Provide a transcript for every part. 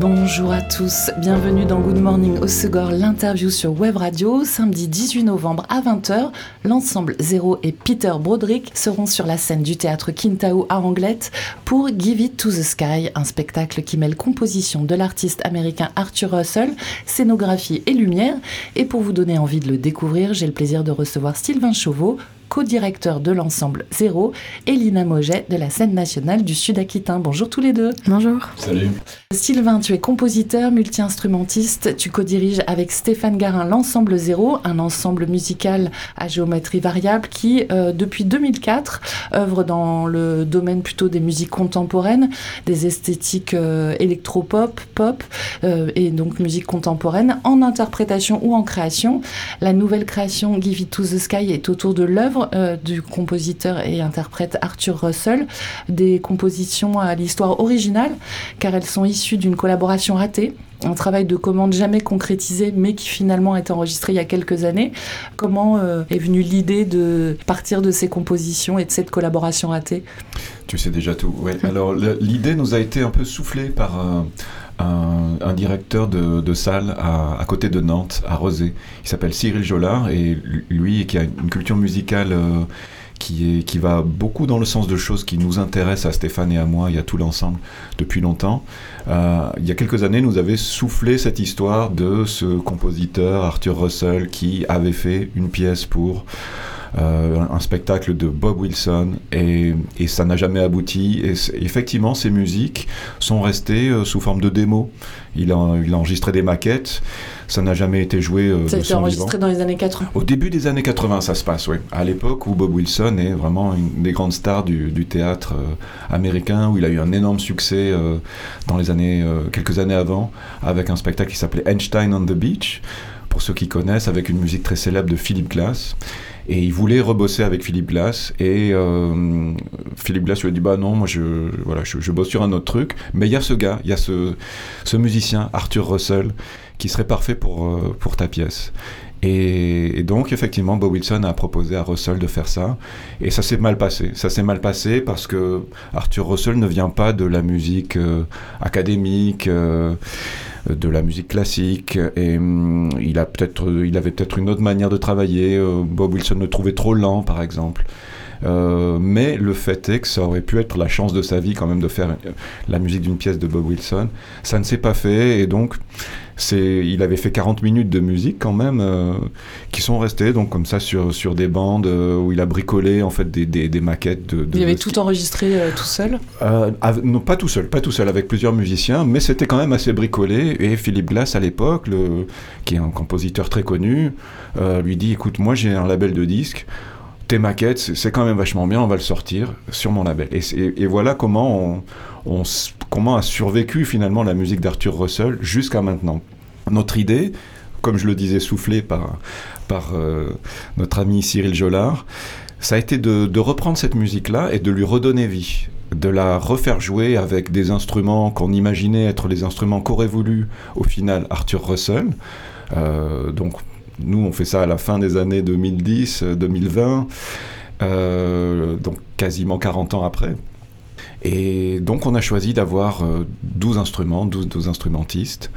Bonjour à tous, bienvenue dans Good Morning au Segor, l'interview sur Web Radio. Samedi 18 novembre à 20h, l'ensemble Zéro et Peter Broderick seront sur la scène du théâtre Kintao à Anglette pour Give It to the Sky, un spectacle qui mêle composition de l'artiste américain Arthur Russell, scénographie et lumière. Et pour vous donner envie de le découvrir, j'ai le plaisir de recevoir Sylvain Chauveau, co-directeur de l'ensemble Zéro, et Lina Moget de la scène nationale du Sud-Aquitain. Bonjour tous les deux. Bonjour. Salut. Sylvain, tu es compositeur, multi-instrumentiste. Tu co-diriges avec Stéphane Garin l'ensemble Zéro, un ensemble musical à géométrie variable qui, euh, depuis 2004, œuvre dans le domaine plutôt des musiques contemporaines, des esthétiques euh, électropop, pop, euh, et donc musique contemporaine, en interprétation ou en création. La nouvelle création Give It to the Sky est autour de l'œuvre euh, du compositeur et interprète Arthur Russell, des compositions à l'histoire originale, car elles sont issues d'une collaboration ratée un travail de commande jamais concrétisé, mais qui finalement a été enregistré il y a quelques années. Comment euh, est venue l'idée de partir de ces compositions et de cette collaboration ratée? Tu sais déjà tout. Alors l'idée nous a été un peu soufflée par un, un, directeur de, de salle à, côté de Nantes, à Rosé. Il s'appelle Cyril Jollard et lui qui a une culture musicale. Euh, qui, va beaucoup dans le sens de choses qui nous intéressent à Stéphane et à moi et à tout l'ensemble depuis longtemps. Euh, il y a quelques années, nous avait soufflé cette histoire de ce compositeur Arthur Russell qui avait fait une pièce pour un spectacle de Bob Wilson et, et ça n'a jamais abouti. Et effectivement, ces musiques sont restées euh, sous forme de démo. Il a, il a enregistré des maquettes. Ça n'a jamais été joué. Euh, ça a été enregistré vivant. dans les années 80. Au début des années 80, ça se passe, oui. À l'époque où Bob Wilson est vraiment une des grandes stars du, du théâtre euh, américain, où il a eu un énorme succès euh, dans les années, euh, quelques années avant, avec un spectacle qui s'appelait Einstein on the Beach, pour ceux qui connaissent, avec une musique très célèbre de Philip Glass. Et il voulait rebosser avec Philippe Glass. Et euh, Philippe Glass lui a dit Bah non, moi je, voilà, je, bosse sur un autre truc. Mais il y a ce gars, il y a ce, ce musicien, Arthur Russell, qui serait parfait pour, euh, pour ta pièce. Et, et, donc, effectivement, Bob Wilson a proposé à Russell de faire ça. Et ça s'est mal passé. Ça s'est mal passé parce que Arthur Russell ne vient pas de la musique euh, académique. Euh, de la musique classique et hum, il a peut-être il avait peut-être une autre manière de travailler euh, Bob Wilson le trouvait trop lent par exemple. Euh, mais le fait est que ça aurait pu être la chance de sa vie quand même de faire la musique d'une pièce de Bob Wilson. Ça ne s'est pas fait et donc c'est il avait fait 40 minutes de musique quand même euh, qui sont restées donc comme ça sur, sur des bandes euh, où il a bricolé en fait des, des, des maquettes de, de il avait tout enregistré euh, tout seul avec, non pas tout seul pas tout seul avec plusieurs musiciens mais c'était quand même assez bricolé et Philippe Glass à l'époque le, qui est un compositeur très connu lui dit écoute moi j'ai un label de disques tes maquettes, c'est quand même vachement bien, on va le sortir sur mon label. Et, et, et voilà comment, on, on, comment a survécu finalement la musique d'Arthur Russell jusqu'à maintenant. Notre idée, comme je le disais, soufflée par, par euh, notre ami Cyril Jollard, ça a été de, reprendre cette musique-là et de lui redonner vie de la refaire jouer avec des instruments qu'on imaginait être les instruments qu'aurait voulu au final Arthur Russell. Euh, donc nous, on fait ça à la fin des années 2010-2020, euh, donc quasiment 40 ans après. Et donc, on a choisi d'avoir euh, 12 instruments, 12, 12 instrumentistes.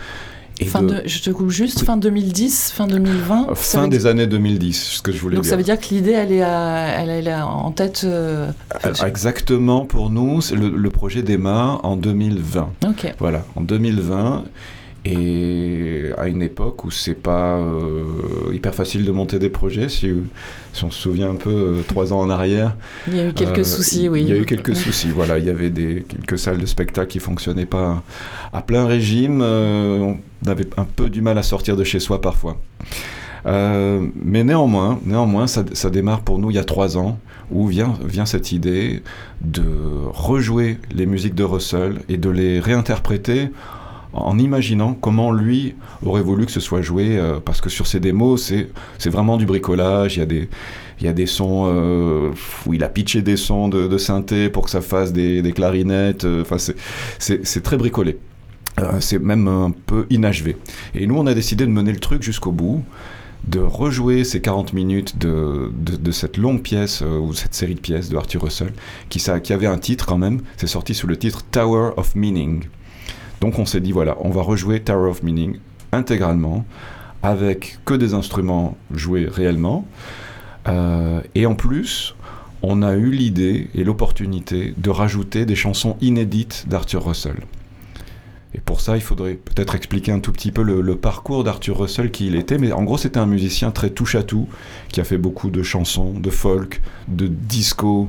Et fin de... De, je te coupe juste, fin 2010, fin 2020 Fin des dire... années 2010, ce que je voulais Donc dire. ça veut dire que l'idée, elle, est à, elle, elle est en tête euh... Exactement, pour nous, le, le, projet démarre en 2020. Ok. Voilà, en 2020 et à une époque où c'est pas euh, hyper facile de monter des projets, si, si on se souvient un peu euh, trois ans en arrière. Il y a eu quelques euh, soucis, oui. Il y a eu quelques soucis, voilà. Il y avait des, quelques salles de spectacle qui fonctionnaient pas à plein régime. On avait un peu du mal à sortir de chez soi parfois. Euh, mais néanmoins, néanmoins ça, ça, démarre pour nous il y a trois ans, où vient, vient cette idée de rejouer les musiques de Russell et de les réinterpréter en imaginant comment lui aurait voulu que ce soit joué, euh, parce que sur ces démos, c'est vraiment du bricolage, il y a des, sons euh, où il a pitché des sons de, de synthé pour que ça fasse des, clarinettes, enfin euh, c'est très bricolé. c'est même un peu inachevé. Et nous, on a décidé de mener le truc jusqu'au bout de rejouer ces 40 minutes de, cette longue pièce, ou cette série de pièces de Arthur Russell, qui avait un titre quand même, c'est sorti sous le titre Tower of Meaning. Donc on s'est dit, voilà, on va rejouer Tower of Meaning intégralement, avec que des instruments joués réellement. Euh, et en plus, on a eu l'idée et l'opportunité de rajouter des chansons inédites d'Arthur Russell. Et pour ça, il faudrait peut-être expliquer un tout petit peu le, parcours d'Arthur Russell, qui il était. Mais en gros, c'était un musicien très touche-à-tout, qui a fait beaucoup de chansons, de folk, de disco,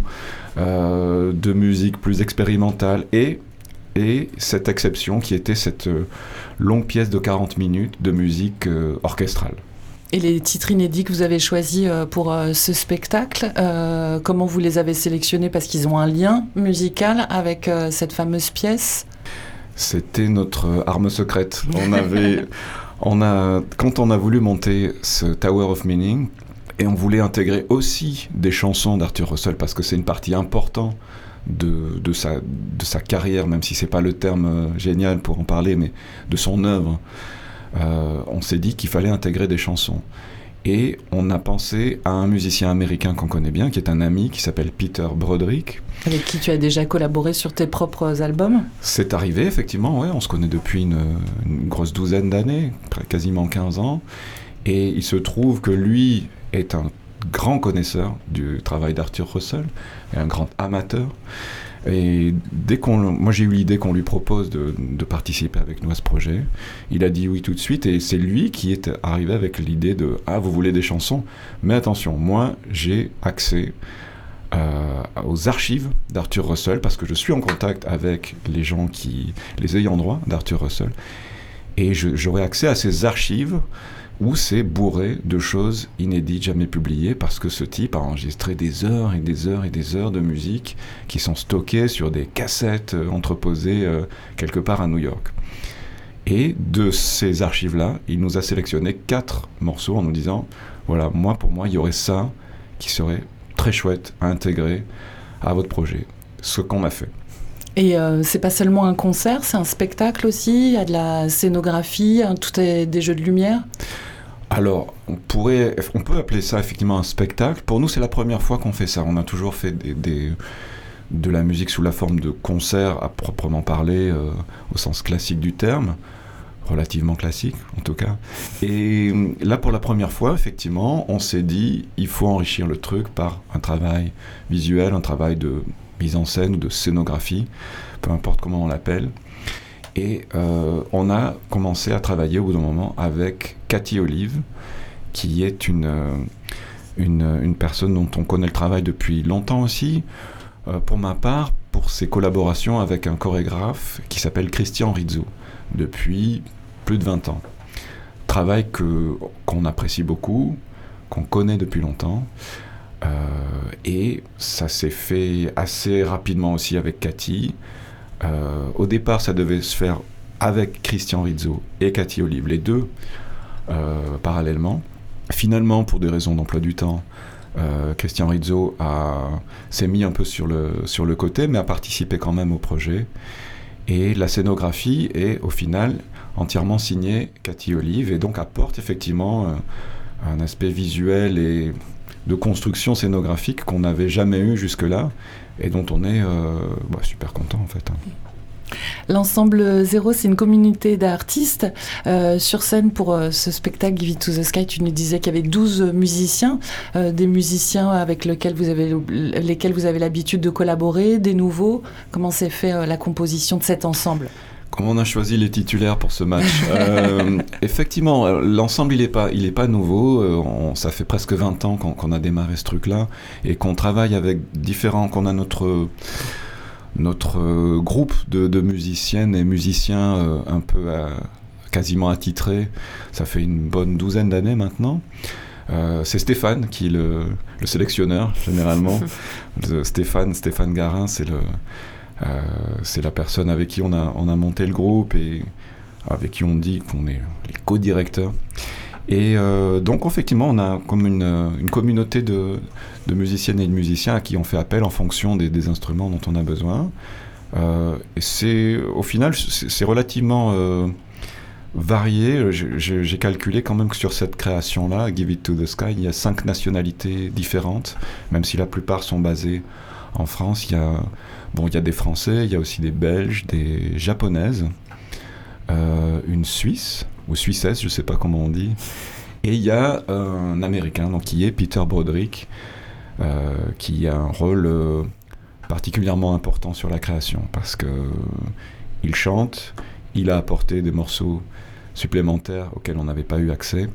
euh, de musique plus expérimentale. Et, et cette exception qui était cette euh, longue pièce de 40 minutes de musique euh, orchestrale. Et les titres inédits que vous avez choisis pour ce spectacle, comment vous les avez sélectionnés? Parce qu'ils ont un lien musical avec cette fameuse pièce c'était notre arme secrète. On avait, on a, quand on a voulu monter ce Tower of Meaning, et on voulait intégrer aussi des chansons d'Arthur Russell parce que c'est une partie importante de, de, sa, de sa carrière, même si c'est pas le terme euh, génial pour en parler, mais de son œuvre. Euh, on s'est dit qu'il fallait intégrer des chansons. Et on a pensé à un musicien américain qu'on connaît bien, qui est un ami, qui s'appelle Peter Broderick. Avec qui tu as déjà collaboré sur tes propres albums? C'est arrivé, effectivement, ouais. On se connaît depuis une, grosse douzaine d'années, quasiment 15 ans. Et il se trouve que lui est un grand connaisseur du travail d'Arthur Russell, et un grand amateur. Et dès qu'on, moi j'ai eu l'idée qu'on lui propose de, participer avec nous à ce projet, il a dit oui tout de suite et c'est lui qui est arrivé avec l'idée de ah vous voulez des chansons, mais attention moi j'ai accès euh, aux archives d'Arthur Russell parce que je suis en contact avec les gens qui les ayants droit d'Arthur Russell. Et j'aurai accès à ces archives où c'est bourré de choses inédites, jamais publiées, parce que ce type a enregistré des heures et des heures et des heures de musique qui sont stockées sur des cassettes euh, entreposées euh, quelque part à New York. Et de ces archives-là, il nous a sélectionné quatre morceaux en nous disant, voilà, moi pour moi, il y aurait ça qui serait très chouette à intégrer à votre projet. Ce qu'on a fait. Et euh, c'est pas seulement un concert, c'est un spectacle aussi, il y a de la scénographie, tout est des jeux de lumière alors, on, pourrait, on peut appeler ça effectivement un spectacle. Pour nous, c'est la première fois qu'on fait ça. On a toujours fait de la musique sous la forme de concert à proprement parler, euh, au sens classique du terme, relativement classique en tout cas. Et euh, là, pour la première fois, effectivement, on s'est dit, il faut enrichir le truc par un travail visuel, un travail de mise en scène ou de scénographie, peu importe comment on l'appelle. Et euh, on a commencé à travailler au bout d'un moment avec Cathy Olive, qui est une, euh, une, personne dont on connaît le travail depuis longtemps aussi. Euh, pour ma part, pour ses collaborations avec un chorégraphe qui s'appelle Christian Rizzo, depuis plus de 20 ans. Travail qu'on apprécie beaucoup, qu'on connaît depuis longtemps. Et ça s'est fait assez rapidement aussi avec Cathy. Euh, au départ, ça devait se faire avec Christian Rizzo et Cathy Olive, les deux, euh, parallèlement. Finalement, pour des raisons d'emploi du temps, euh, Christian Rizzo s'est mis un peu sur le, sur le côté, mais a participé quand même au projet. Et la scénographie est au final entièrement signée Cathy Olive et donc apporte effectivement un aspect visuel et de construction scénographique qu'on n'avait jamais eu jusque-là et dont on est euh, bah, super content en fait. L'ensemble Zéro, c'est une communauté d'artistes. Euh, sur scène, pour euh, ce spectacle Give It to the Sky, tu nous disais qu'il y avait 12 musiciens, des musiciens avec lesquels vous avez, lesquels vous avez l'habitude de collaborer, des nouveaux. Comment s'est fait la composition de cet ensemble? Comment on a choisi les titulaires pour ce match euh, Effectivement, euh, l'ensemble, il n'est pas, il est pas nouveau. Euh, ça fait presque 20 ans qu'on a démarré ce truc-là et qu'on travaille avec différents, qu'on a notre, notre groupe de, musiciennes et musiciens un peu quasiment attitrés. Ça fait une bonne douzaine d'années maintenant. c'est Stéphane qui est le, le sélectionneur, généralement. Stéphane, Stéphane Garin, c'est le c'est la personne avec qui on a, on a monté le groupe et avec qui on dit qu'on est les co-directeurs. Et euh, donc, effectivement, on a comme une, communauté de, musiciennes et de musiciens à qui on fait appel en fonction des, instruments dont on a besoin. et c'est, au final, c'est relativement varié. J'ai calculé quand même que sur cette création-là, Give It to the Sky, il y a cinq nationalités différentes, même si la plupart sont basées en France. Il y a, bon, il y a des Français, il y a aussi des Belges, des Japonaises, euh, une Suisse, ou Suissesse, je ne sais pas comment on dit, et il y a un Américain, donc qui est Peter Broderick, euh, qui a un rôle euh, particulièrement important sur la création, parce que il chante, il a apporté des morceaux supplémentaires auxquels on n'avait pas eu accès.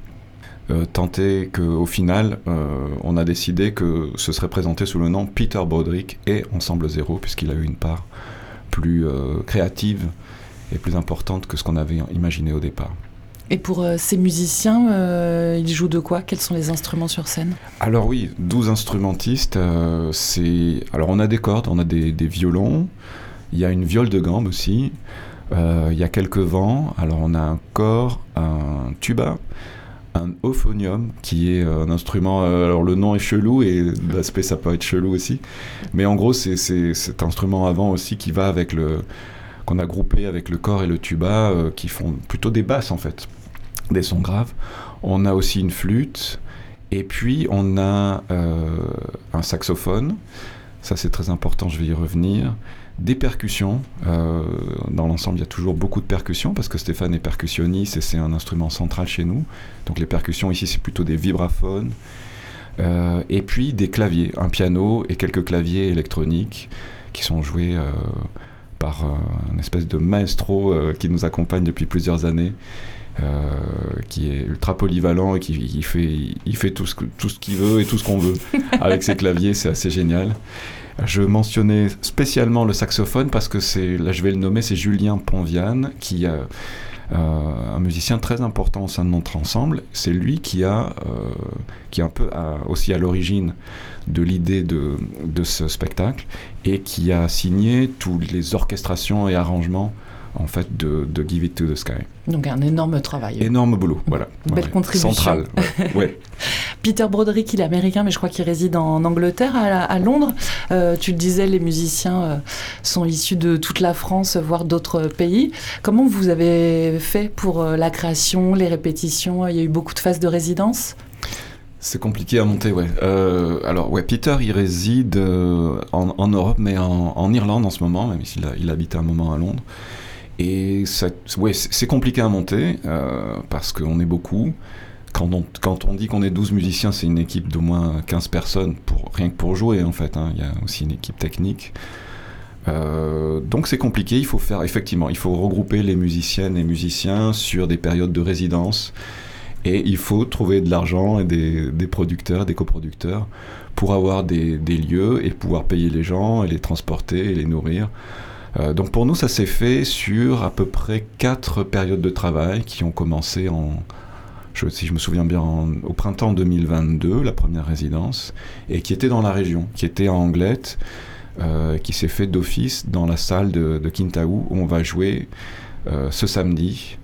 Euh, tant est qu'au final, euh, on a décidé que ce serait présenté sous le nom Peter Broderick et Ensemble Zéro, puisqu'il a eu une part plus euh, créative et plus importante que ce qu'on avait imaginé au départ. Et pour ces musiciens, ils jouent de quoi? Quels sont les instruments sur scène? Alors oui, 12 instrumentistes. c'est Alors on a des cordes, on a des, des violons, il y a une viole de gambe aussi, il y a quelques vents. Alors on a un corps, un tuba, un euphonium, qui est un instrument. Euh, alors le nom est chelou et l'aspect ça peut être chelou aussi, mais en gros c'est cet instrument avant aussi qui va avec le qu'on a groupé avec le corps et le tuba, euh, qui font plutôt des basses en fait, des sons graves. On a aussi une flûte et puis on a euh, un saxophone. Ça c'est très important, je vais y revenir des percussions. Euh, dans l'ensemble, il y a toujours beaucoup de percussions parce que Stéphane est percussionniste et c'est un instrument central chez nous. Donc les percussions ici, c'est plutôt des vibraphones. Euh, et puis des claviers, un piano et quelques claviers électroniques qui sont joués euh, par un espèce de maestro qui nous accompagne depuis plusieurs années. qui est ultra polyvalent et qui fait, il fait tout ce, tout ce qu'il veut et tout ce qu'on veut avec ses claviers, c'est assez génial. Je mentionnais spécialement le saxophone parce que c'est, là je vais le nommer, c'est Julien Ponviane, qui est euh, un musicien très important au sein de notre ensemble. C'est lui qui a, euh, qui est un peu aussi à l'origine de l'idée de, de, ce spectacle et qui a signé toutes les orchestrations et arrangements en fait de, de, Give It to the Sky. Donc un énorme travail. Énorme boulot, voilà. Belle contribution. Centrale, ouais. Peter Broderick, il est américain, mais je crois qu'il réside en Angleterre, à, Londres. Euh, tu le disais, les musiciens euh, sont issus de toute la France, voire d'autres pays. Comment vous avez fait pour euh, la création, les répétitions? Il y a eu beaucoup de phases de résidence? C'est compliqué à monter, ouais. alors, ouais, Peter, il réside en, Europe, mais en, Irlande en ce moment, même s'il a, il habite un moment à Londres. Et ouais, c'est compliqué à monter, parce qu'on est beaucoup. Quand on, dit qu'on est 12 musiciens, c'est une équipe d'au moins 15 personnes, pour, rien que pour jouer en fait. Hein. Il y a aussi une équipe technique. Euh, donc c'est compliqué, il faut faire, effectivement, il faut regrouper les musiciennes et musiciens sur des périodes de résidence. Et il faut trouver de l'argent et des, des, producteurs, des coproducteurs, pour avoir des, des, lieux et pouvoir payer les gens et les transporter et les nourrir. Euh, donc pour nous, ça s'est fait sur à peu près quatre périodes de travail qui ont commencé en, si je me souviens bien, au printemps 2022, la première résidence, et qui était dans la région, qui était en Anglette, euh, qui s'est fait d'office dans la salle de, de où on va jouer euh, ce samedi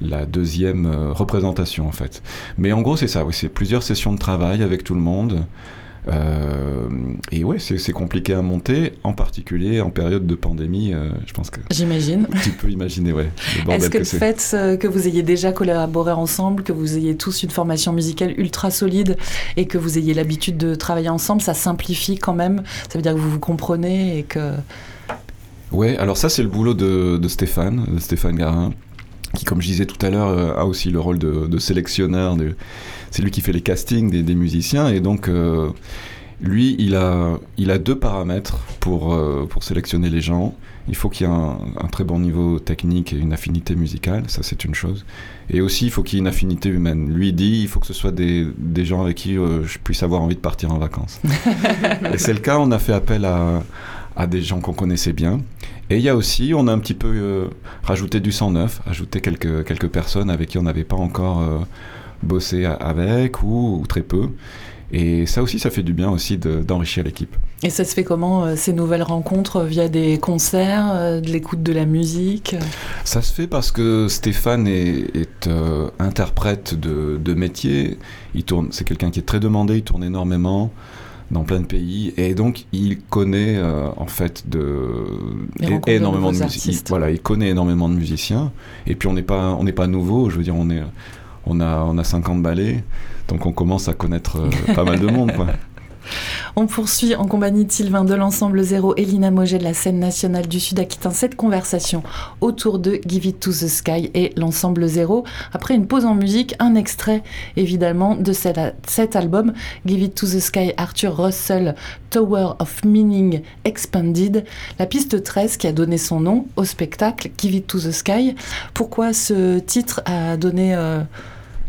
la deuxième représentation en fait. Mais en gros c'est ça, oui, c'est plusieurs sessions de travail avec tout le monde. Euh, et ouais, c'est compliqué à monter, en particulier en période de pandémie. Euh, je pense que. J'imagine. Tu peux imaginer, ouais. Est-ce que, le fait euh, que vous ayez déjà collaboré ensemble, que vous ayez tous une formation musicale ultra solide et que vous ayez l'habitude de travailler ensemble, ça simplifie quand même Ça veut dire que vous vous comprenez et que. Ouais, alors ça, c'est le boulot de, de Stéphane, de Stéphane Garin qui, comme je disais tout à l'heure, a aussi le rôle de, de sélectionneur, de, c'est lui qui fait les castings des, musiciens et donc euh, lui, il a, il a deux paramètres pour, euh, pour sélectionner les gens. Il faut qu'il y ait un, très bon niveau technique et une affinité musicale, ça c'est une chose. Et aussi, il faut qu'il y ait une affinité humaine. Lui dit, il faut que ce soit des, des gens avec qui euh, je puisse avoir envie de partir en vacances. et c'est le cas, on a fait appel à, à des gens qu'on connaissait bien. Et il y a aussi, on a un petit peu rajouté du sang neuf, ajouté quelques, quelques personnes avec qui on n'avait pas encore bosser avec ou, très peu. Et ça aussi, ça fait du bien aussi d'enrichir l'équipe. Et ça se fait comment, euh, ces nouvelles rencontres Via des concerts, euh, de l'écoute de la musique Ça se fait parce que Stéphane est, euh, interprète de, de, métier. Il tourne, c'est quelqu'un qui est très demandé, il tourne énormément. Dans plein de pays et donc il connaît euh, en fait de énormément de, musiciens. Voilà, il connaît énormément de musiciens et puis on n'est pas on n'est pas nouveau. Je veux dire, on est on a on a 50 ballets, donc on commence à connaître euh, pas mal de monde. Quoi. On poursuit en compagnie de Sylvain de l'ensemble Zéro et Lina Moget de la scène nationale du Sud-Aquitain cette conversation autour de Give It to the Sky et l'ensemble Zéro. Après une pause en musique, un extrait évidemment de cet album Give It to the Sky Arthur Russell Tower of Meaning Expanded, la piste 13 qui a donné son nom au spectacle Give It to the Sky. Pourquoi ce titre a donné... Euh,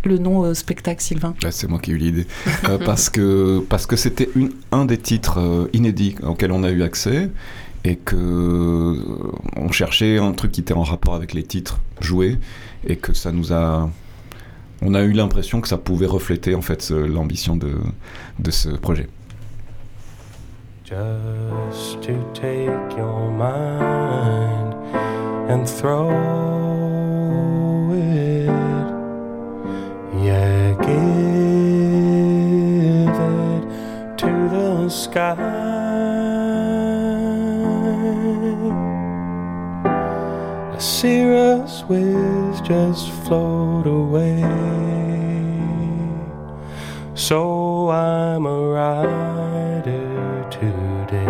le nom au spectacle, Sylvain bah, C'est moi qui ai eu l'idée. Euh, parce que parce que c'était un des titres euh, inédits auxquels on a eu accès et que euh, on cherchait un truc qui était en rapport avec les titres joués et que ça nous a on a eu l'impression que ça pouvait refléter en fait l'ambition de, de ce projet. Just to take your mind and throw Yeah, give it to the sky. A cirrus whiz just float away. So I'm a rider today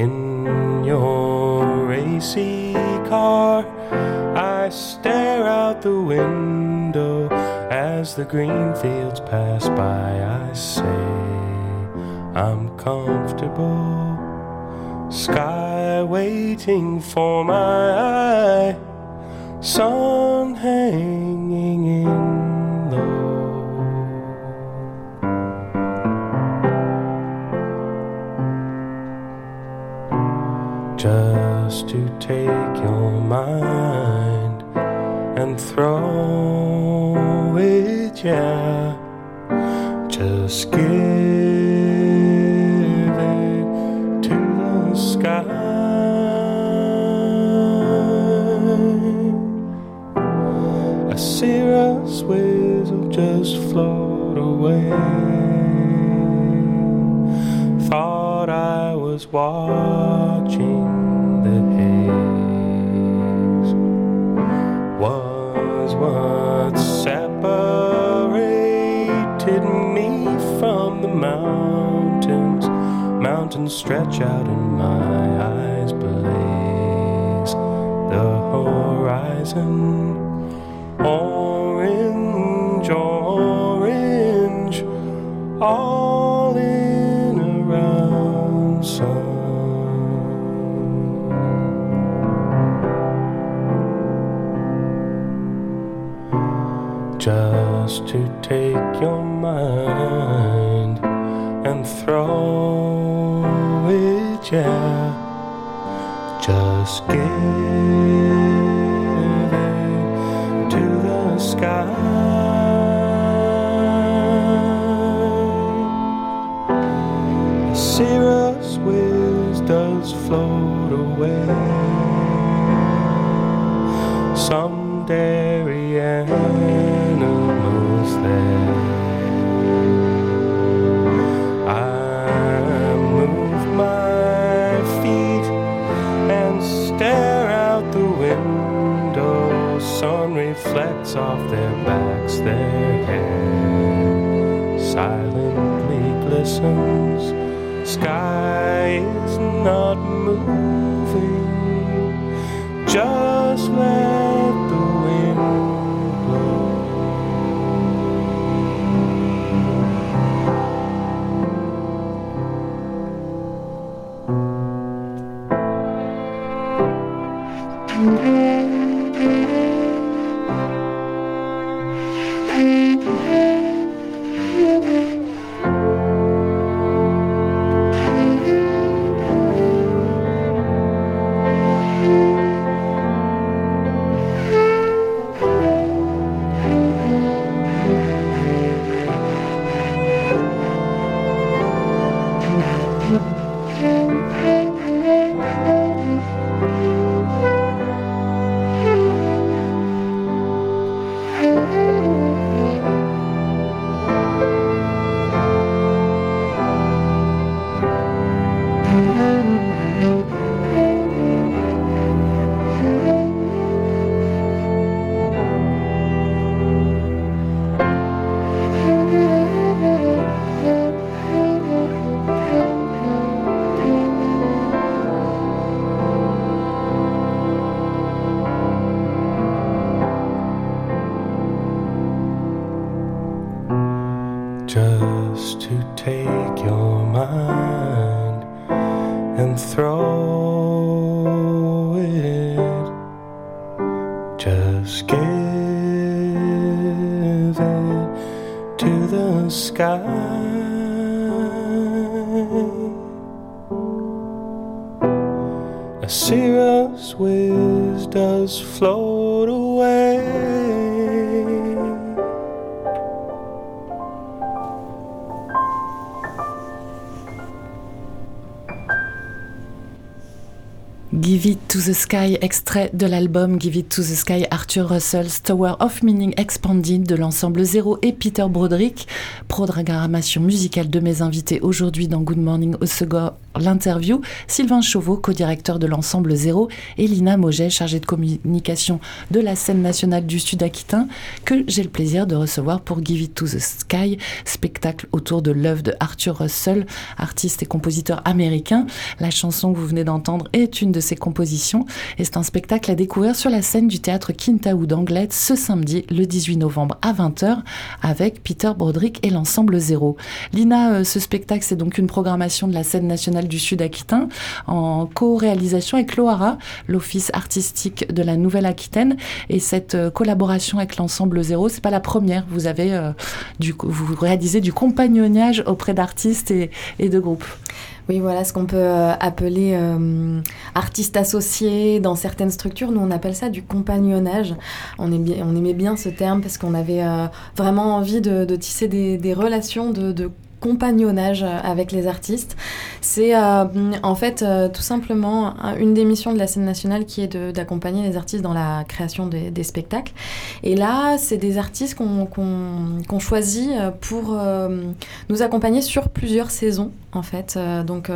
in your racy car. I stare out the window as the green fields pass by. I say, I'm comfortable. Sky waiting for my eye, sun hanging in low. Just to take your mind throw it, yeah. Just give it to the sky. A cirrus will just float away. Thought I was watching what separated me from the mountains. Mountains stretch out and my eyes blaze the horizon. Off their backs, their hair silently glistens. Sky is not moving, the Sky, extrait de l'album Give It to the Sky, Arthur Russell's Tower of Meaning Expanded de l'ensemble Zéro et Peter Broderick. Programmation musicale de mes invités aujourd'hui dans Good Morning Osegor, l'interview. Sylvain Chauveau, co-directeur de l'ensemble Zéro, et Lina Moget, chargée de communication de la scène nationale du Sud Aquitain, que j'ai le plaisir de recevoir pour Give It to the Sky, spectacle autour de l'œuvre de Arthur Russell, artiste et compositeur américain. La chanson que vous venez d'entendre est une de ses compositions et c'est un spectacle à découvrir sur la scène du théâtre Kintaou d'Anglet ce samedi le 18 novembre à 20h avec Peter Broderick et l'ensemble Zéro. Lina, euh, ce spectacle c'est donc une programmation de la scène nationale du Sud Aquitain en co-réalisation avec l'OARA, l'Office artistique de la Nouvelle-Aquitaine et cette euh, collaboration avec l'ensemble Zéro, c'est pas la première. Vous avez euh, du, vous réalisez du compagnonnage auprès d'artistes et, de groupes. Oui, voilà ce qu'on peut euh, appeler euh, artiste associé dans certaines structures. Nous, on appelle ça du compagnonnage. On, aimait bien ce terme parce qu'on avait vraiment envie de, tisser des, des relations de, de compagnonnage avec les artistes. C'est euh, en fait euh, tout simplement une des missions de la scène nationale qui est d'accompagner les artistes dans la création des, spectacles. Et là, c'est des artistes qu'on qu choisit pour euh, nous accompagner sur plusieurs saisons en fait. donc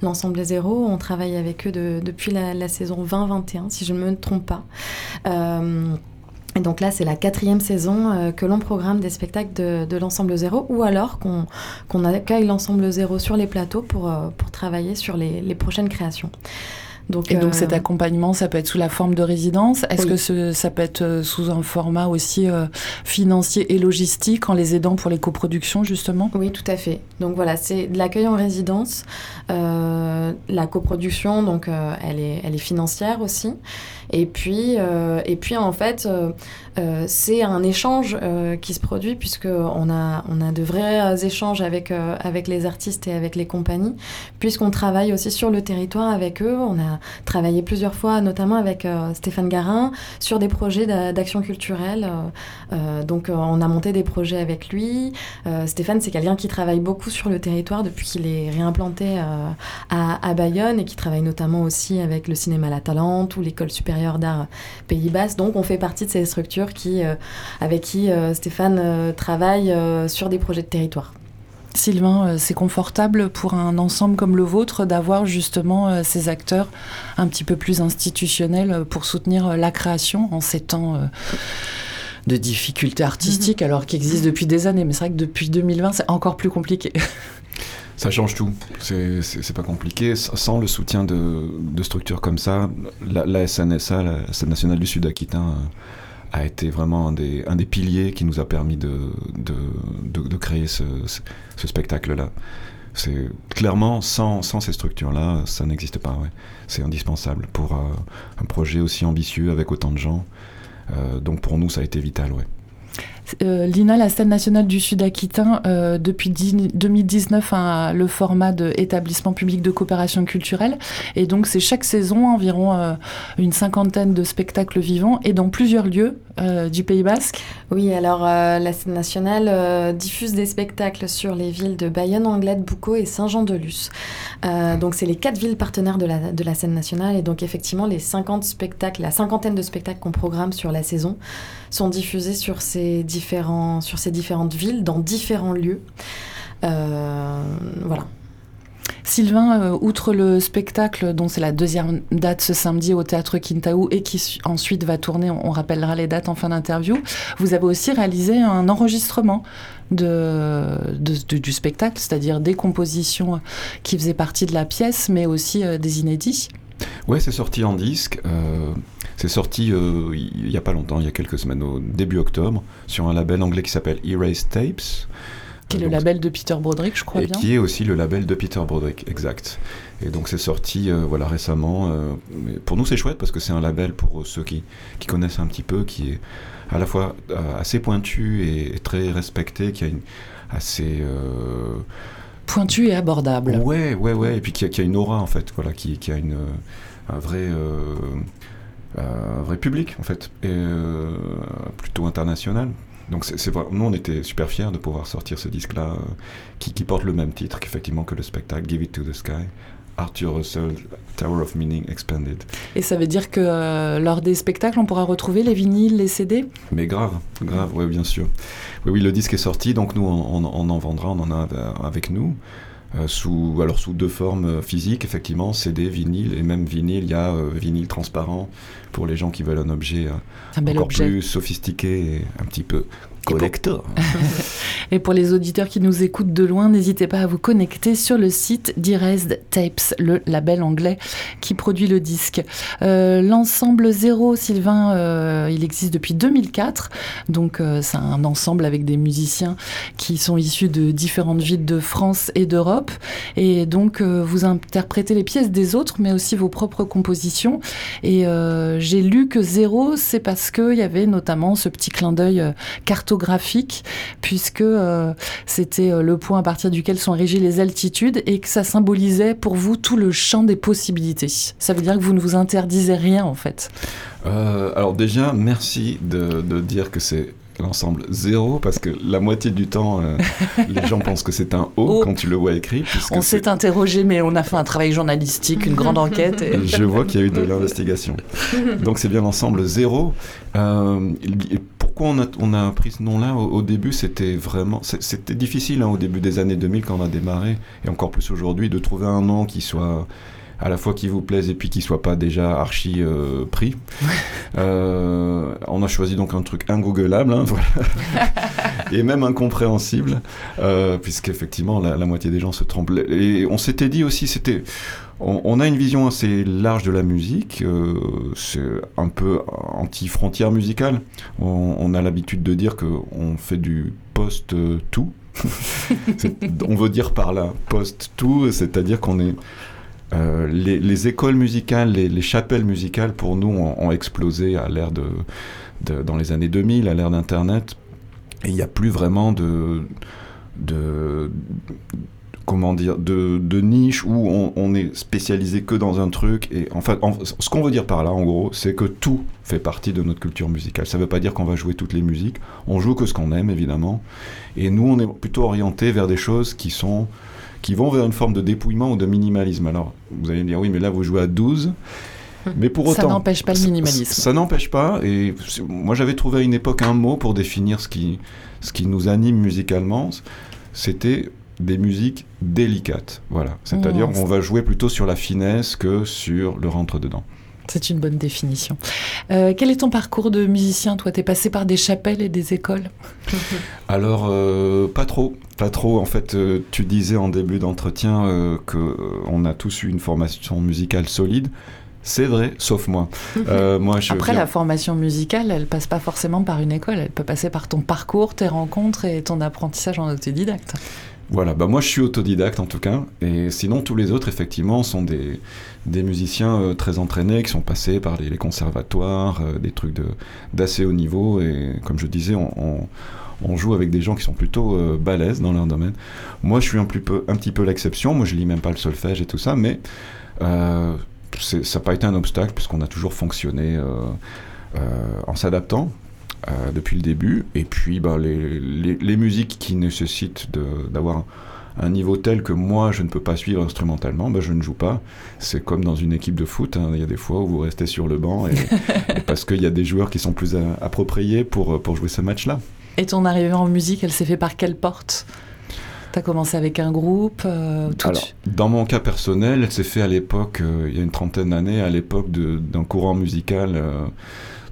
l'ensemble des zéros, on travaille avec eux de, depuis la, la saison 2021 si je ne me trompe pas. Et donc là, c'est la quatrième saison euh, que l'on programme des spectacles de, de l'ensemble zéro ou alors qu'on qu'on accueille l'ensemble zéro sur les plateaux pour, euh, pour travailler sur les, les prochaines créations. Donc, et donc euh... cet accompagnement, ça peut être sous la forme de résidence? Est-ce oui. que ce, ça peut être sous un format aussi euh, financier et logistique en les aidant pour les coproductions justement? Oui, tout à fait. Donc voilà, c'est de l'accueil en résidence. Euh, la coproduction, donc elle, est, elle est financière aussi. Et puis, et puis en fait, c'est un échange qui se produit puisque on a, on a de vrais échanges avec, avec les artistes et avec les compagnies, puisqu'on travaille aussi sur le territoire avec eux. On a travaillé plusieurs fois, notamment avec euh, Stéphane Garin, sur des projets d'action culturelle. Euh, donc, euh, on a monté des projets avec lui. Stéphane, c'est quelqu'un qui travaille beaucoup sur le territoire depuis qu'il est réimplanté à, à, Bayonne et qui travaille notamment aussi avec le cinéma La Talente ou l'école supérieure d'art Pays Basque. Donc, on fait partie de ces structures qui, avec qui Stéphane travaille sur des projets de territoire. Sylvain, euh, c'est confortable pour un ensemble comme le vôtre d'avoir justement euh, ces acteurs un petit peu plus institutionnels pour soutenir la création en ces temps de difficultés artistiques, mmh. alors qui existent depuis des années. Mais c'est vrai que depuis 2020, c'est encore plus compliqué. Ça change tout. C'est pas compliqué. Sans le soutien de, structures comme ça, la, la SNSA, la Scène nationale du Sud-Aquitain, a été vraiment un des, piliers qui nous a permis de, créer ce, spectacle-là. C'est clairement sans, ces structures-là, ça n'existe pas. C'est indispensable pour euh, un projet aussi ambitieux avec autant de gens. Euh, donc pour nous, ça a été vital. Euh, L'INA, la scène nationale du Sud-Aquitain, euh, depuis 10, 2019, a le format d'établissement public de coopération culturelle. Et donc, c'est chaque saison environ euh, une cinquantaine de spectacles vivants et dans plusieurs lieux du Pays Basque. Oui, alors la scène nationale diffuse des spectacles sur les villes de Bayonne, Anglette, Boucau et Saint-Jean-de-Luz. donc, c'est les quatre villes partenaires de la, de la scène nationale. Et donc, effectivement, les 50 spectacles, la cinquantaine de spectacles qu'on programme sur la saison sont diffusés sur ces différents, sur ces différentes villes, dans différents lieux. Euh, voilà. Sylvain, euh, outre le spectacle dont c'est la deuxième date ce samedi au théâtre Kintaou et qui ensuite va tourner, on rappellera les dates en fin d'interview, vous avez aussi réalisé un enregistrement de, de, de du spectacle, c'est-à-dire des compositions qui faisaient partie de la pièce, mais aussi euh, des inédits. Ouais, c'est sorti en disque. Euh, c'est sorti euh, il n'y a pas longtemps, il y a quelques semaines, au début octobre, sur un label anglais qui s'appelle Erase Tapes. Qui est le label de Peter Broderick, je crois et bien. Qui est aussi le label de Peter Broderick, exact. Et donc c'est sorti euh, voilà, récemment. Euh, pour nous, c'est chouette parce que c'est un label pour ceux qui, qui connaissent un petit peu, qui est à la fois assez pointu et, et très respecté, qui a une, assez pointu et abordable. Ouais, ouais, ouais, et puis qui a, qui a une aura en fait, voilà, qui, qui a une un vrai vrai public en fait, et plutôt international. Donc c'est vrai, nous on était super fiers de pouvoir sortir ce disque-là qui, qui, porte le même titre qu'effectivement que le spectacle Give It to the Sky. Arthur Russell, Tower of Meaning Expanded. Et ça veut dire que euh, lors des spectacles, on pourra retrouver les vinyles, les CD Mais grave, grave, oui, bien sûr. Oui, oui, le disque est sorti, donc nous, on, en vendra, on en a avec nous. Euh, sous, alors sous deux formes physiques, effectivement, CD, vinyle, et même vinyle, il y a euh, vinyle transparent pour les gens qui veulent un objet un encore plus sophistiqué et un petit peu collector. Et pour les auditeurs qui nous écoutent de loin, n'hésitez pas à vous connecter sur le site d'Irezd Tapes, le label anglais qui produit le disque. Euh, l'ensemble Zéro, Sylvain, euh, il existe depuis 2004. Donc euh, c'est un ensemble avec des musiciens qui sont issus de différentes villes de France et d'Europe. Et donc vous interprétez les pièces des autres, mais aussi vos propres compositions. Et j'ai lu que Zéro, c'est parce qu'il y avait notamment ce petit clin d'œil cartographique, puisque euh, c'était euh, le point à partir duquel sont régies les altitudes et que ça symbolisait pour vous tout le champ des possibilités. Ça veut dire que vous ne vous interdisez rien en fait. Euh, alors déjà, merci de, de dire que c'est l'ensemble zéro parce que la moitié du temps euh, les gens pensent que c'est un O, quand tu le vois écrit. On s'est interrogé mais on a fait un travail journalistique, une grande enquête. Et... Je vois qu'il y a eu de l'investigation. Donc c'est bien l'ensemble zéro. Euh, pourquoi on a, on a, pris ce nom-là au, début C'était vraiment c'était difficile hein, au début des années 2000 quand on a démarré et encore plus aujourd'hui de trouver un nom qui soit à la fois qui vous plaise et puis qui soit pas déjà archi euh, pris. Euh, on a choisi donc un truc ingoogleable, hein, voilà. et même incompréhensible, euh, puisqu'effectivement la, la, moitié des gens se trompent. Et on s'était dit aussi, c'était, on, a une vision assez large de la musique, euh, c'est un peu anti-frontière musicale. On, a l'habitude de dire qu'on fait du post-tout. on veut dire par là post-tout, c'est-à-dire qu'on est euh, les, écoles musicales, les, chapelles musicales, pour nous, ont, explosé à l'ère de, dans les années 2000, à l'ère d'Internet. Et il n'y a plus vraiment de, de comment dire, de, de niche où on, est spécialisé que dans un truc. Et en fait, ce qu'on veut dire par là, en gros, c'est que tout fait partie de notre culture musicale. Ça ne veut pas dire qu'on va jouer toutes les musiques. On joue que ce qu'on aime, évidemment. Et nous, on est plutôt orienté vers des choses qui sont qui vont vers une forme de dépouillement ou de minimalisme. Alors, vous allez me dire, oui, mais là, vous jouez à 12. Mais pour autant, ça n'empêche pas le minimalisme. Ça, n'empêche pas. Et moi, j'avais trouvé à une époque un mot pour définir ce qui, ce qui nous anime musicalement. C'était des musiques délicates. Voilà. C'est-à-dire, qu'on mmh. on va jouer plutôt sur la finesse que sur le rentre-dedans. C'est une bonne définition. Euh, quel est ton parcours de musicien Toi, t'es passé par des chapelles et des écoles? Alors, euh, pas trop. Pas trop. En fait, euh, tu disais en début d'entretien qu'on a tous eu une formation musicale solide. C'est vrai, sauf moi. moi Après, la formation musicale, elle passe pas forcément par une école. Elle peut passer par ton parcours, tes rencontres et ton apprentissage en autodidacte. Voilà, bah moi je suis autodidacte en tout cas, et sinon tous les autres effectivement sont des, des musiciens euh, très entraînés qui sont passés par les, conservatoires, euh, des trucs d'assez haut niveau, et comme je disais, on, on, joue avec des gens qui sont plutôt euh, balèzes dans leur domaine. Moi je suis un, peu, un petit peu l'exception, moi je lis même pas le solfège et tout ça, mais ça n'a pas été un obstacle puisqu'on a toujours fonctionné en s'adaptant euh, depuis le début. Et puis bah, les, les, musiques qui nécessitent d'avoir un niveau tel que moi je ne peux pas suivre instrumentalement, bah, je ne joue pas. C'est comme dans une équipe de foot, hein. il y a des fois où vous restez sur le banc et, parce qu'il y a des joueurs qui sont plus appropriés pour, pour jouer ce match-là. Et ton arrivée en musique, elle s'est fait par quelle porte? Tu as commencé avec un groupe euh, Dans mon cas personnel, elle s'est fait à l'époque, euh, il y a une trentaine d'années, à l'époque d'un courant musical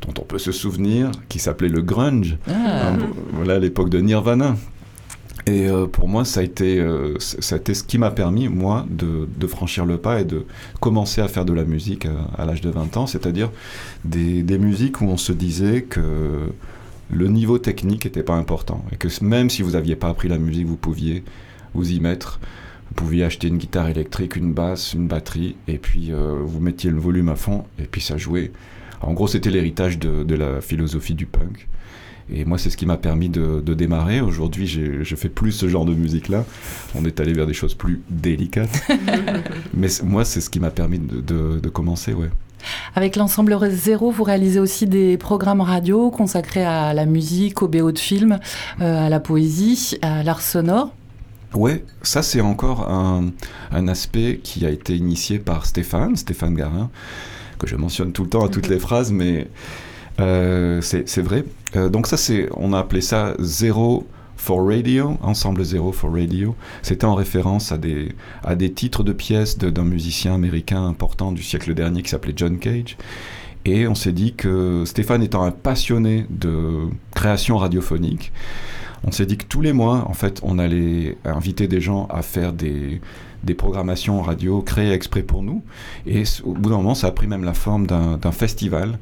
dont on peut se souvenir, qui s'appelait le grunge. Ah. Voilà, à l'époque de Nirvana. Et euh, pour moi, ça a, été, euh, ça a été ce qui m'a permis, moi, de, de, franchir le pas et de commencer à faire de la musique euh, à, l'âge de 20 ans, c'est-à-dire des, des, musiques où on se disait que le niveau technique n'était pas important et que même si vous n'aviez pas appris la musique, vous pouviez vous y mettre. Vous pouviez acheter une guitare électrique, une basse, une batterie, et puis vous mettiez le volume à fond, et puis ça jouait. En gros, c'était l'héritage de, la philosophie du punk. Et moi, c'est ce qui m'a permis de, de démarrer. Aujourd'hui, je fais plus ce genre de musique-là. On est allé vers des choses plus délicates. Mais moi, c'est ce qui m'a permis de, de- de commencer, ouais. Avec l'ensemble Zéro, vous réalisez aussi des programmes radio consacrés à la musique, au BO de films, euh, à la poésie, à l'art sonore. Ouais, ça c'est encore un, un aspect qui a été initié par Stéphane, Stéphane Garin, que je mentionne tout le temps à toutes les phrases, mais euh, c'est vrai. Euh, donc ça c'est, on a appelé ça Zero for Radio, Ensemble Zéro for Radio. C'était en référence à des, à des titres de pièces d'un musicien américain important du siècle dernier qui s'appelait John Cage. Et on s'est dit que Stéphane étant un passionné de création radiophonique, on s'est dit que tous les mois, en fait, on allait inviter des gens à faire des, des programmations radio créées exprès pour nous. Et au bout d'un moment, ça a pris même la forme d'un festival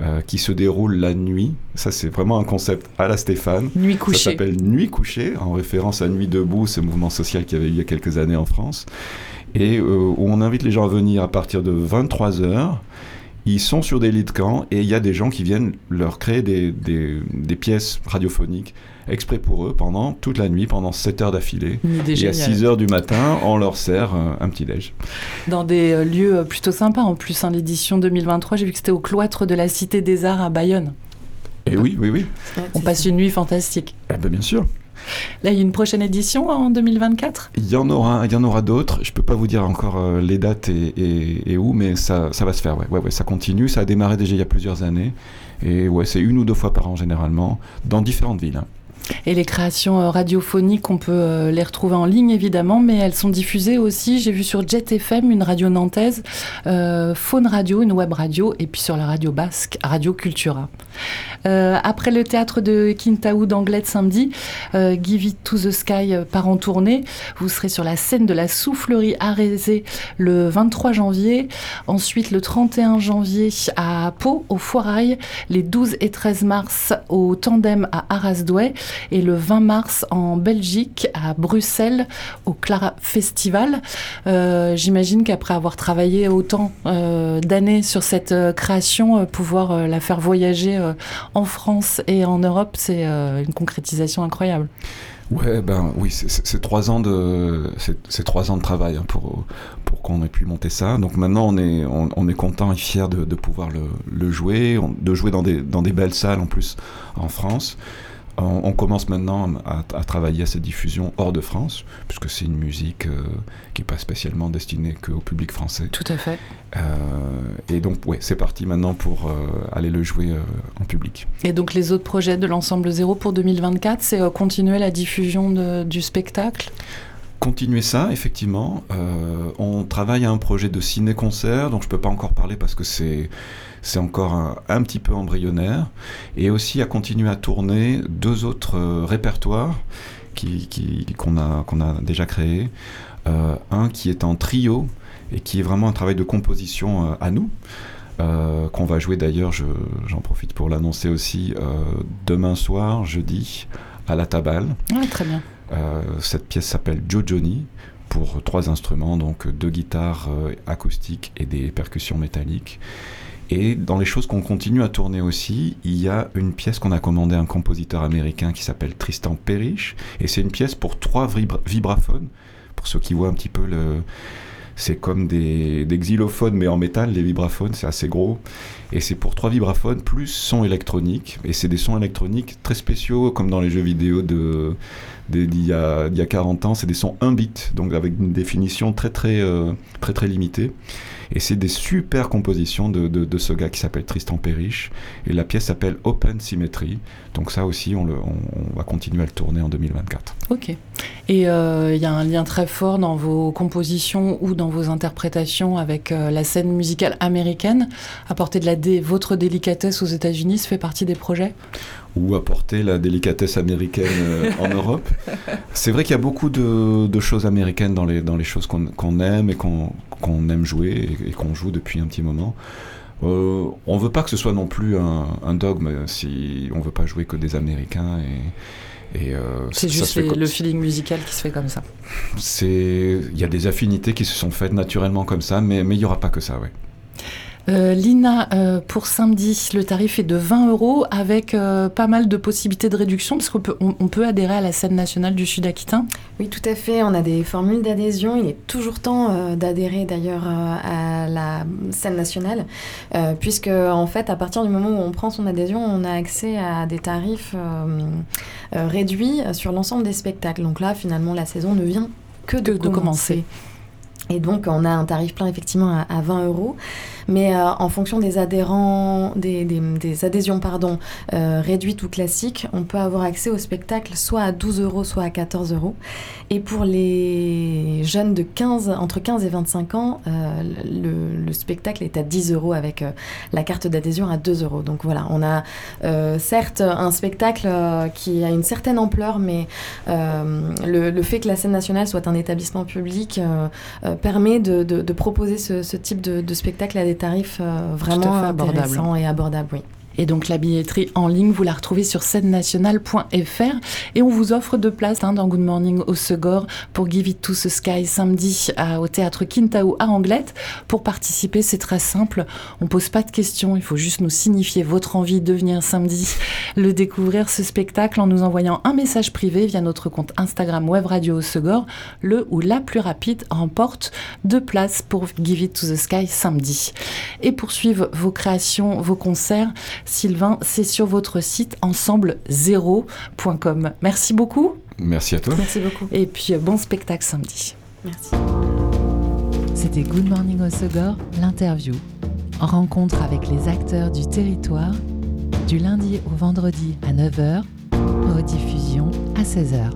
euh, qui se déroule la nuit. Ça, c'est vraiment un concept à la Stéphane. Nuit Ça couchée. s'appelle Nuit couchée, en référence à Nuit debout, ce mouvement social qui avait eu il y a quelques années en France. Et euh, où on invite les gens à venir à partir de 23h. Ils sont sur des lits de camp et il y a des gens qui viennent leur créer des, des- des pièces radiophoniques exprès pour eux pendant toute la nuit, pendant 7 heures d'affilée. Et à géniale. 6 heures du matin, on leur sert euh, un petit déj. Dans des euh, lieux euh, plutôt sympas. En plus, hein, l'édition 2023, j'ai vu que c'était au cloître de la Cité des Arts à Bayonne. Et oui, oui, oui. On passe une nuit fantastique. Eh ben, bien sûr. Là, il y a une prochaine édition en 2024 Il y en aura, il y en aura d'autres. Je peux pas vous dire encore euh, les dates et, où, mais ça, ça va se faire. Ouais. Ouais, ça continue. Ça a démarré déjà il y a plusieurs années. Et ouais, c'est une ou deux fois par an généralement, dans différentes villes. Et les créations euh, radiophoniques, on peut euh, les retrouver en ligne évidemment, mais elles sont diffusées aussi. J'ai vu sur Jet FM, une radio nantaise, euh, Faune Radio, une web radio, et puis sur la radio basque, Radio Cultura. Euh, après le théâtre de Kintaou d'Anglet samedi, euh, Give It to the Sky euh, part en tournée. Vous serez sur la scène de la soufflerie Arézé le 23 janvier. Ensuite, le 31 janvier à Pau, au Foirail. Les 12 et 13 mars au Tandem à Arasdouai. Et le 20 mars en Belgique, à Bruxelles, au Clara Festival. Euh, J'imagine qu'après avoir travaillé autant euh, d'années sur cette euh, création, pouvoir la faire voyager en France et en Europe, c'est une concrétisation incroyable. Ouais, ben oui, c'est- trois ans de, trois ans de travail hein, pour pour qu'on ait pu monter ça. Donc maintenant, on est on, est content et fier de, pouvoir le, jouer, de jouer dans des dans des belles salles en plus en France. On, on commence maintenant à, à travailler à cette diffusion hors de France, puisque c'est une musique euh, qui n'est pas spécialement destinée qu'au public français. Tout à fait. Euh, et donc, ouais, c'est parti maintenant pour euh, aller le jouer en public. Et donc les autres projets de l'ensemble zéro pour 2024, c'est continuer la diffusion de- du spectacle? continuer ça, effectivement. On travaille à un projet de ciné-concert, dont je peux pas encore parler parce que c'est c'est encore un, un petit peu embryonnaire, et aussi à continuer à tourner deux autres euh, répertoires qui qui- qu'on a qu'on a déjà créés. Euh, un qui est en trio et qui est vraiment un travail de composition euh, à nous. euh, qu'on va jouer d'ailleurs, je- j'en profite pour l'annoncer aussi, euh, demain soir, jeudi, à la Tabale. Ah, très bien. Euh, cette pièce s'appelle Joe Johnny pour trois instruments, donc deux guitares acoustiques et des percussions métalliques. Et dans les choses qu'on continue à tourner aussi, il y a une pièce qu'on a commandée à un compositeur américain qui s'appelle Tristan Parrish. Et c'est une pièce pour trois vibra- vibraphones. Pour ceux qui voient un petit peu. C'est comme des, xylophones mais en métal, les vibraphones, c'est assez gros. Et c'est pour trois vibraphones plus son électronique. Et c'est des sons électroniques très spéciaux, comme dans les jeux vidéo d'il y, a, y a 40 ans. C'est des sons 1 bit, donc avec une définition très très, euh, très, très limitée. Et c'est des super compositions de, de, ce gars qui s'appelle Tristan Parrish. Et la pièce s'appelle Open Symmetry. Donc ça aussi, on, le, on, on va continuer à le tourner en 2024. Ok. Et euh, il y a un lien très fort dans vos compositions ou dans vos interprétations avec euh, la scène musicale américaine. Apporter de la dé votre délicatesse aux États-Unis, ça fait partie des projets? Ou apporter la délicatesse américaine euh, en Europe. C'est vrai qu'il y a beaucoup de, de choses américaines dans les, dans les choses qu'on aime et qu'on aime jouer et, et qu'on joue depuis un petit moment. Euh, on veut pas que ce soit non plus un, un dogme si on veut pas jouer que des Américains et, et, euh, C'est juste se fait les- comme- le feeling musical qui se fait comme ça. C'est il y a des affinités qui se sont faites naturellement comme ça, mais mais il y aura pas que ça, ouais. Euh, Lina, euh, pour samedi, le tarif est de 20 euros avec euh, pas mal de possibilités de réduction parce qu'on peut, on, on peut adhérer à la scène nationale du Sud-Aquitain. Oui, tout à fait. On a des formules d'adhésion. Il est toujours temps d'adhérer d'ailleurs à la scène nationale, puisque en fait, à partir du moment où on prend son adhésion, on a accès à des tarifs réduits sur l'ensemble des spectacles. Donc là, finalement, la saison ne vient que de, Que de commencer. Et donc, on a un tarif plein effectivement à, à 20 euros. Mais euh, en fonction des adhérents, des, adhésions pardon, euh, réduites ou classiques, on peut avoir accès au spectacle soit à 12 euros, soit à 14 euros. Et pour les jeunes de 15, entre 15 et 25 ans, euh, le, le spectacle est à 10 euros avec la carte d'adhésion à 2 euros. Donc voilà, on a certes un spectacle qui a une certaine ampleur, mais le, fait que la scène nationale soit un établissement public permet de, proposer ce, ce type de, de spectacle à des tarifs euh, vraiment fait abordables. intéressants et abordables. Oui. Et donc la billetterie en ligne, vous la retrouvez sur scène-nationale.fr et on vous offre deux places hein, dans Good Morning au Segor pour Give It to the Sky samedi au théâtre Quintao à Anglette. Pour participer, c'est très simple. On pose pas de questions, il faut juste nous signifier votre envie de venir samedi le découvrir ce spectacle en nous envoyant un message privé via notre compte Instagram Web Radio au Segor. Le ou la plus rapide remporte deux places pour Give It to the Sky samedi. Et pour suivre vos créations, vos concerts, Sylvain, c'est sur votre site ensemble0.com. Merci beaucoup Merci à toi. Merci beaucoup. et puis euh, bon spectacle samedi. Merci. C'était Good Morning au Segor, l'interview. Rencontre avec les acteurs du territoire, du lundi au vendredi à 9h, rediffusion à 16h.